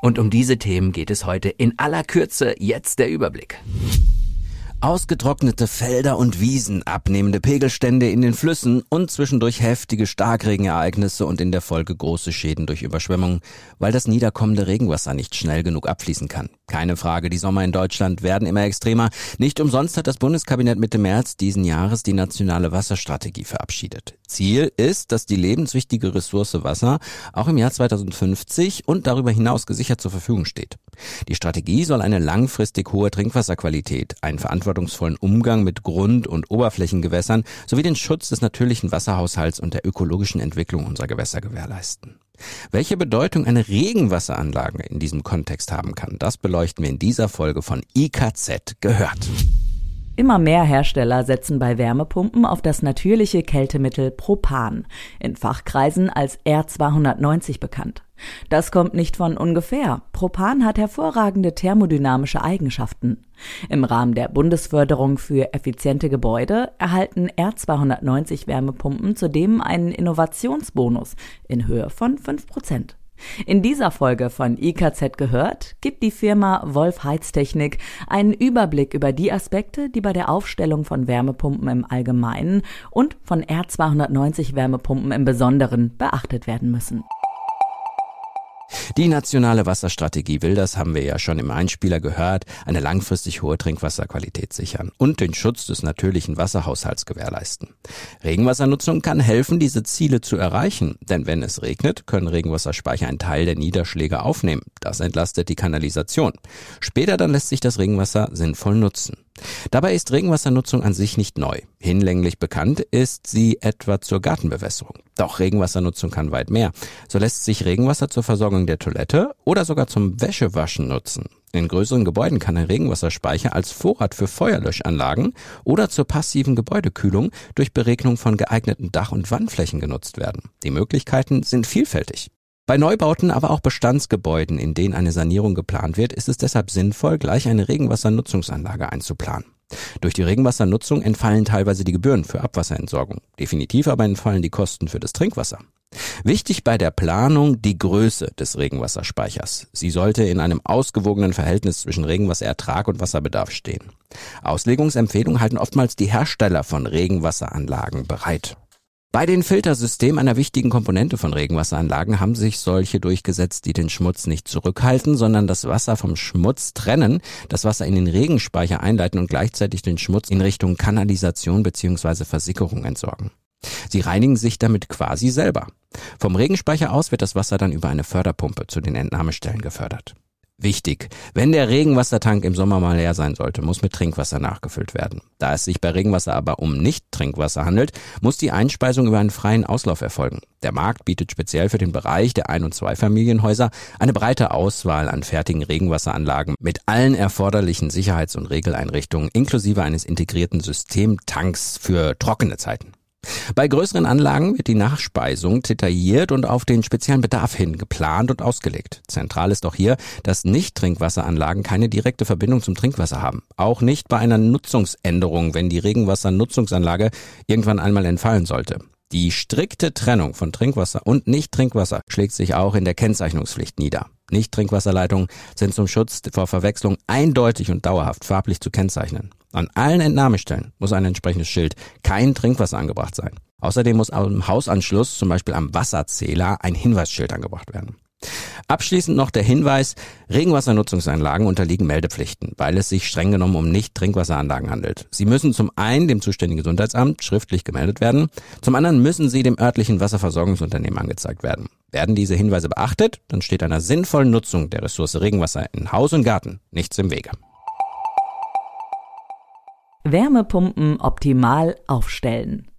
Und um diese Themen geht es heute in aller Kürze. Jetzt der Überblick. Ausgetrocknete Felder und Wiesen, abnehmende Pegelstände in den Flüssen und zwischendurch heftige Starkregenereignisse und in der Folge große Schäden durch Überschwemmungen, weil das niederkommende Regenwasser nicht schnell genug abfließen kann. Keine Frage, die Sommer in Deutschland werden immer extremer. Nicht umsonst hat das Bundeskabinett Mitte März diesen Jahres die nationale Wasserstrategie verabschiedet. Ziel ist, dass die lebenswichtige Ressource Wasser auch im Jahr 2050 und darüber hinaus gesichert zur Verfügung steht. Die Strategie soll eine langfristig hohe Trinkwasserqualität, einen verantwortungsvollen Umgang mit Grund- und Oberflächengewässern sowie den Schutz des natürlichen Wasserhaushalts und der ökologischen Entwicklung unserer Gewässer gewährleisten. Welche Bedeutung eine Regenwasseranlage in diesem Kontext haben kann, das beleuchten wir in dieser Folge von IKZ gehört. Immer mehr Hersteller setzen bei Wärmepumpen auf das natürliche Kältemittel Propan, in Fachkreisen als R290 bekannt. Das kommt nicht von ungefähr. Propan hat hervorragende thermodynamische Eigenschaften. Im Rahmen der Bundesförderung für effiziente Gebäude erhalten R290 Wärmepumpen zudem einen Innovationsbonus in Höhe von 5 Prozent. In dieser Folge von IKZ gehört gibt die Firma Wolf Heiztechnik einen Überblick über die Aspekte, die bei der Aufstellung von Wärmepumpen im Allgemeinen und von R290 Wärmepumpen im Besonderen beachtet werden müssen. Die nationale Wasserstrategie will, das haben wir ja schon im Einspieler gehört, eine langfristig hohe Trinkwasserqualität sichern und den Schutz des natürlichen Wasserhaushalts gewährleisten. Regenwassernutzung kann helfen, diese Ziele zu erreichen, denn wenn es regnet, können Regenwasserspeicher einen Teil der Niederschläge aufnehmen. Das entlastet die Kanalisation. Später dann lässt sich das Regenwasser sinnvoll nutzen. Dabei ist Regenwassernutzung an sich nicht neu. Hinlänglich bekannt ist sie etwa zur Gartenbewässerung. Doch Regenwassernutzung kann weit mehr. So lässt sich Regenwasser zur Versorgung der Toilette oder sogar zum Wäschewaschen nutzen. In größeren Gebäuden kann ein Regenwasserspeicher als Vorrat für Feuerlöschanlagen oder zur passiven Gebäudekühlung durch Beregnung von geeigneten Dach- und Wandflächen genutzt werden. Die Möglichkeiten sind vielfältig. Bei Neubauten, aber auch Bestandsgebäuden, in denen eine Sanierung geplant wird, ist es deshalb sinnvoll, gleich eine Regenwassernutzungsanlage einzuplanen. Durch die Regenwassernutzung entfallen teilweise die Gebühren für Abwasserentsorgung. Definitiv aber entfallen die Kosten für das Trinkwasser. Wichtig bei der Planung die Größe des Regenwasserspeichers. Sie sollte in einem ausgewogenen Verhältnis zwischen Regenwasserertrag und Wasserbedarf stehen. Auslegungsempfehlungen halten oftmals die Hersteller von Regenwasseranlagen bereit. Bei den Filtersystemen, einer wichtigen Komponente von Regenwasseranlagen, haben sich solche durchgesetzt, die den Schmutz nicht zurückhalten, sondern das Wasser vom Schmutz trennen, das Wasser in den Regenspeicher einleiten und gleichzeitig den Schmutz in Richtung Kanalisation bzw. Versickerung entsorgen. Sie reinigen sich damit quasi selber. Vom Regenspeicher aus wird das Wasser dann über eine Förderpumpe zu den Entnahmestellen gefördert. Wichtig, wenn der Regenwassertank im Sommer mal leer sein sollte, muss mit Trinkwasser nachgefüllt werden. Da es sich bei Regenwasser aber um Nicht-Trinkwasser handelt, muss die Einspeisung über einen freien Auslauf erfolgen. Der Markt bietet speziell für den Bereich der Ein- und Zweifamilienhäuser eine breite Auswahl an fertigen Regenwasseranlagen mit allen erforderlichen Sicherheits- und Regeleinrichtungen inklusive eines integrierten Systemtanks für trockene Zeiten. Bei größeren Anlagen wird die Nachspeisung detailliert und auf den speziellen Bedarf hin geplant und ausgelegt. Zentral ist auch hier, dass Nicht-Trinkwasseranlagen keine direkte Verbindung zum Trinkwasser haben. Auch nicht bei einer Nutzungsänderung, wenn die Regenwassernutzungsanlage irgendwann einmal entfallen sollte. Die strikte Trennung von Trinkwasser und Nicht-Trinkwasser schlägt sich auch in der Kennzeichnungspflicht nieder. Nicht-Trinkwasserleitungen sind zum Schutz vor Verwechslung eindeutig und dauerhaft farblich zu kennzeichnen. An allen Entnahmestellen muss ein entsprechendes Schild kein Trinkwasser angebracht sein. Außerdem muss am Hausanschluss, zum Beispiel am Wasserzähler, ein Hinweisschild angebracht werden. Abschließend noch der Hinweis, Regenwassernutzungsanlagen unterliegen Meldepflichten, weil es sich streng genommen um Nicht-Trinkwasseranlagen handelt. Sie müssen zum einen dem zuständigen Gesundheitsamt schriftlich gemeldet werden, zum anderen müssen sie dem örtlichen Wasserversorgungsunternehmen angezeigt werden. Werden diese Hinweise beachtet, dann steht einer sinnvollen Nutzung der Ressource Regenwasser in Haus und Garten nichts im Wege. Wärmepumpen optimal aufstellen.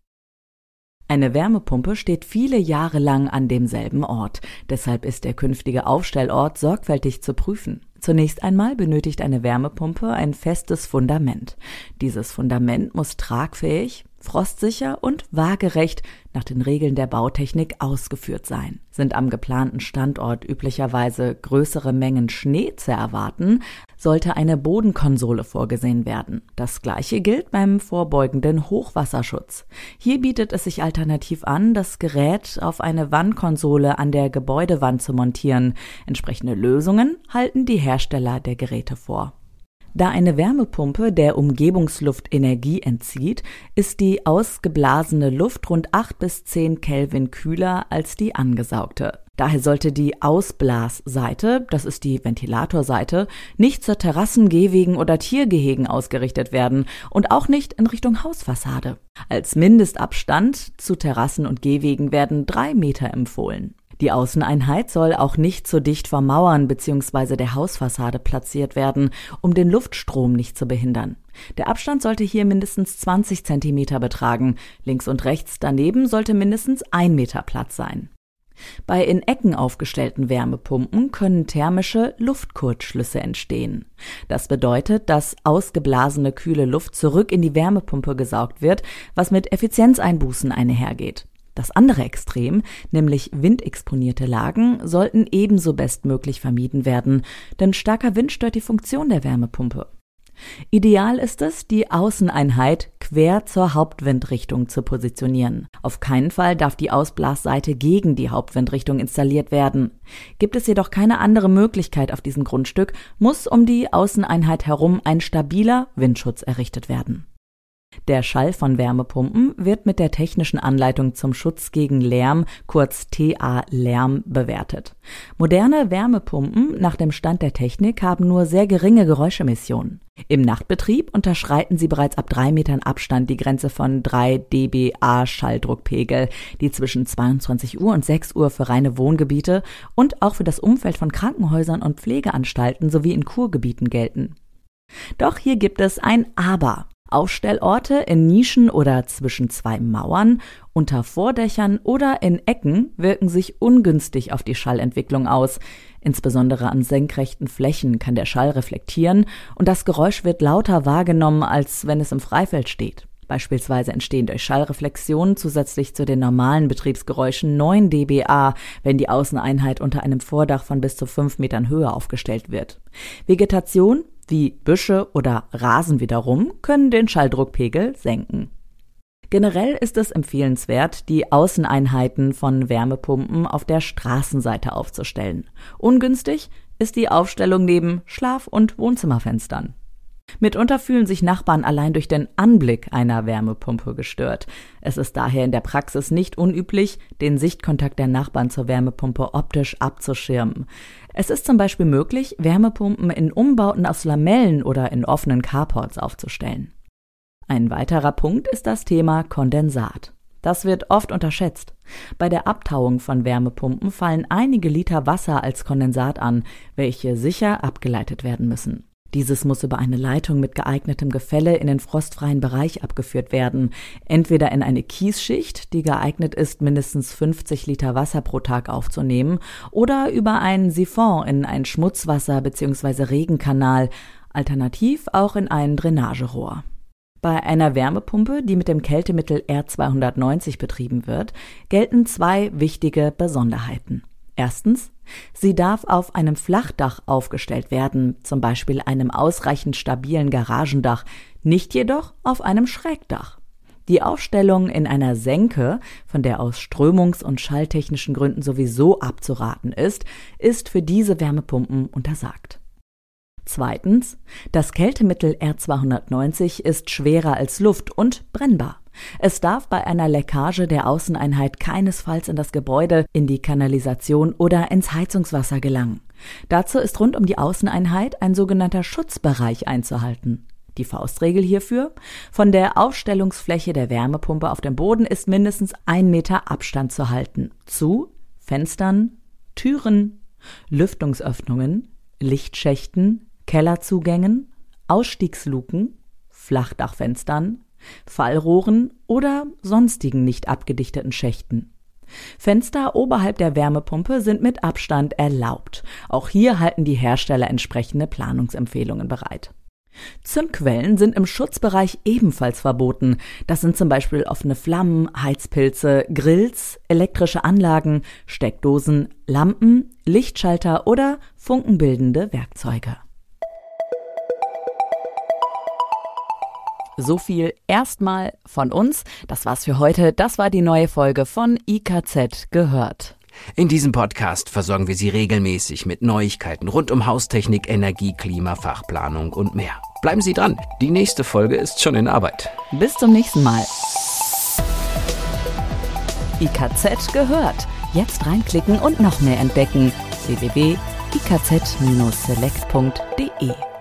Eine Wärmepumpe steht viele Jahre lang an demselben Ort. Deshalb ist der künftige Aufstellort sorgfältig zu prüfen. Zunächst einmal benötigt eine Wärmepumpe ein festes Fundament. Dieses Fundament muss tragfähig, frostsicher und waagerecht nach den Regeln der Bautechnik ausgeführt sein. Sind am geplanten Standort üblicherweise größere Mengen Schnee zu erwarten, sollte eine Bodenkonsole vorgesehen werden. Das gleiche gilt beim vorbeugenden Hochwasserschutz. Hier bietet es sich alternativ an, das Gerät auf eine Wandkonsole an der Gebäudewand zu montieren. Entsprechende Lösungen halten die Hersteller der Geräte vor. Da eine Wärmepumpe der Umgebungsluft Energie entzieht, ist die ausgeblasene Luft rund 8 bis 10 Kelvin kühler als die angesaugte. Daher sollte die Ausblasseite, das ist die Ventilatorseite, nicht zur Terrassen, Gehwegen oder Tiergehegen ausgerichtet werden und auch nicht in Richtung Hausfassade. Als Mindestabstand zu Terrassen und Gehwegen werden drei Meter empfohlen. Die Außeneinheit soll auch nicht zu dicht vor Mauern bzw. der Hausfassade platziert werden, um den Luftstrom nicht zu behindern. Der Abstand sollte hier mindestens 20 Zentimeter betragen, links und rechts daneben sollte mindestens ein Meter Platz sein. Bei in Ecken aufgestellten Wärmepumpen können thermische Luftkurzschlüsse entstehen. Das bedeutet, dass ausgeblasene kühle Luft zurück in die Wärmepumpe gesaugt wird, was mit Effizienzeinbußen einhergeht. Das andere Extrem, nämlich windexponierte Lagen, sollten ebenso bestmöglich vermieden werden, denn starker Wind stört die Funktion der Wärmepumpe. Ideal ist es, die Außeneinheit quer zur Hauptwindrichtung zu positionieren. Auf keinen Fall darf die Ausblasseite gegen die Hauptwindrichtung installiert werden. Gibt es jedoch keine andere Möglichkeit auf diesem Grundstück, muss um die Außeneinheit herum ein stabiler Windschutz errichtet werden. Der Schall von Wärmepumpen wird mit der technischen Anleitung zum Schutz gegen Lärm, kurz TA-Lärm, bewertet. Moderne Wärmepumpen nach dem Stand der Technik haben nur sehr geringe Geräuschemissionen. Im Nachtbetrieb unterschreiten sie bereits ab drei Metern Abstand die Grenze von 3 dBA Schalldruckpegel, die zwischen 22 Uhr und 6 Uhr für reine Wohngebiete und auch für das Umfeld von Krankenhäusern und Pflegeanstalten sowie in Kurgebieten gelten. Doch hier gibt es ein Aber. Aufstellorte in Nischen oder zwischen zwei Mauern, unter Vordächern oder in Ecken wirken sich ungünstig auf die Schallentwicklung aus. Insbesondere an senkrechten Flächen kann der Schall reflektieren und das Geräusch wird lauter wahrgenommen, als wenn es im Freifeld steht. Beispielsweise entstehen durch Schallreflexionen zusätzlich zu den normalen Betriebsgeräuschen 9 dBA, wenn die Außeneinheit unter einem Vordach von bis zu 5 Metern Höhe aufgestellt wird. Vegetation wie Büsche oder Rasen wiederum können den Schalldruckpegel senken. Generell ist es empfehlenswert, die Außeneinheiten von Wärmepumpen auf der Straßenseite aufzustellen. Ungünstig ist die Aufstellung neben Schlaf- und Wohnzimmerfenstern. Mitunter fühlen sich Nachbarn allein durch den Anblick einer Wärmepumpe gestört. Es ist daher in der Praxis nicht unüblich, den Sichtkontakt der Nachbarn zur Wärmepumpe optisch abzuschirmen. Es ist zum Beispiel möglich, Wärmepumpen in Umbauten aus Lamellen oder in offenen Carports aufzustellen. Ein weiterer Punkt ist das Thema Kondensat. Das wird oft unterschätzt. Bei der Abtauung von Wärmepumpen fallen einige Liter Wasser als Kondensat an, welche sicher abgeleitet werden müssen. Dieses muss über eine Leitung mit geeignetem Gefälle in den frostfreien Bereich abgeführt werden, entweder in eine Kiesschicht, die geeignet ist, mindestens 50 Liter Wasser pro Tag aufzunehmen, oder über einen Siphon in ein Schmutzwasser bzw. Regenkanal, alternativ auch in ein Drainagerohr. Bei einer Wärmepumpe, die mit dem Kältemittel R290 betrieben wird, gelten zwei wichtige Besonderheiten. Erstens, sie darf auf einem Flachdach aufgestellt werden, zum Beispiel einem ausreichend stabilen Garagendach, nicht jedoch auf einem Schrägdach. Die Aufstellung in einer Senke, von der aus strömungs- und schalltechnischen Gründen sowieso abzuraten ist, ist für diese Wärmepumpen untersagt. Zweitens, das Kältemittel R290 ist schwerer als Luft und brennbar. Es darf bei einer Leckage der Außeneinheit keinesfalls in das Gebäude, in die Kanalisation oder ins Heizungswasser gelangen. Dazu ist rund um die Außeneinheit ein sogenannter Schutzbereich einzuhalten. Die Faustregel hierfür? Von der Aufstellungsfläche der Wärmepumpe auf dem Boden ist mindestens ein Meter Abstand zu halten. Zu Fenstern, Türen, Lüftungsöffnungen, Lichtschächten, Kellerzugängen, Ausstiegsluken, Flachdachfenstern, Fallrohren oder sonstigen nicht abgedichteten Schächten. Fenster oberhalb der Wärmepumpe sind mit Abstand erlaubt. Auch hier halten die Hersteller entsprechende Planungsempfehlungen bereit. Zündquellen sind im Schutzbereich ebenfalls verboten. Das sind zum Beispiel offene Flammen, Heizpilze, Grills, elektrische Anlagen, Steckdosen, Lampen, Lichtschalter oder funkenbildende Werkzeuge. So viel erstmal von uns. Das war's für heute. Das war die neue Folge von IKZ gehört. In diesem Podcast versorgen wir Sie regelmäßig mit Neuigkeiten rund um Haustechnik, Energie, Klima, Fachplanung und mehr. Bleiben Sie dran. Die nächste Folge ist schon in Arbeit. Bis zum nächsten Mal. IKZ gehört. Jetzt reinklicken und noch mehr entdecken. www.ikz-select.de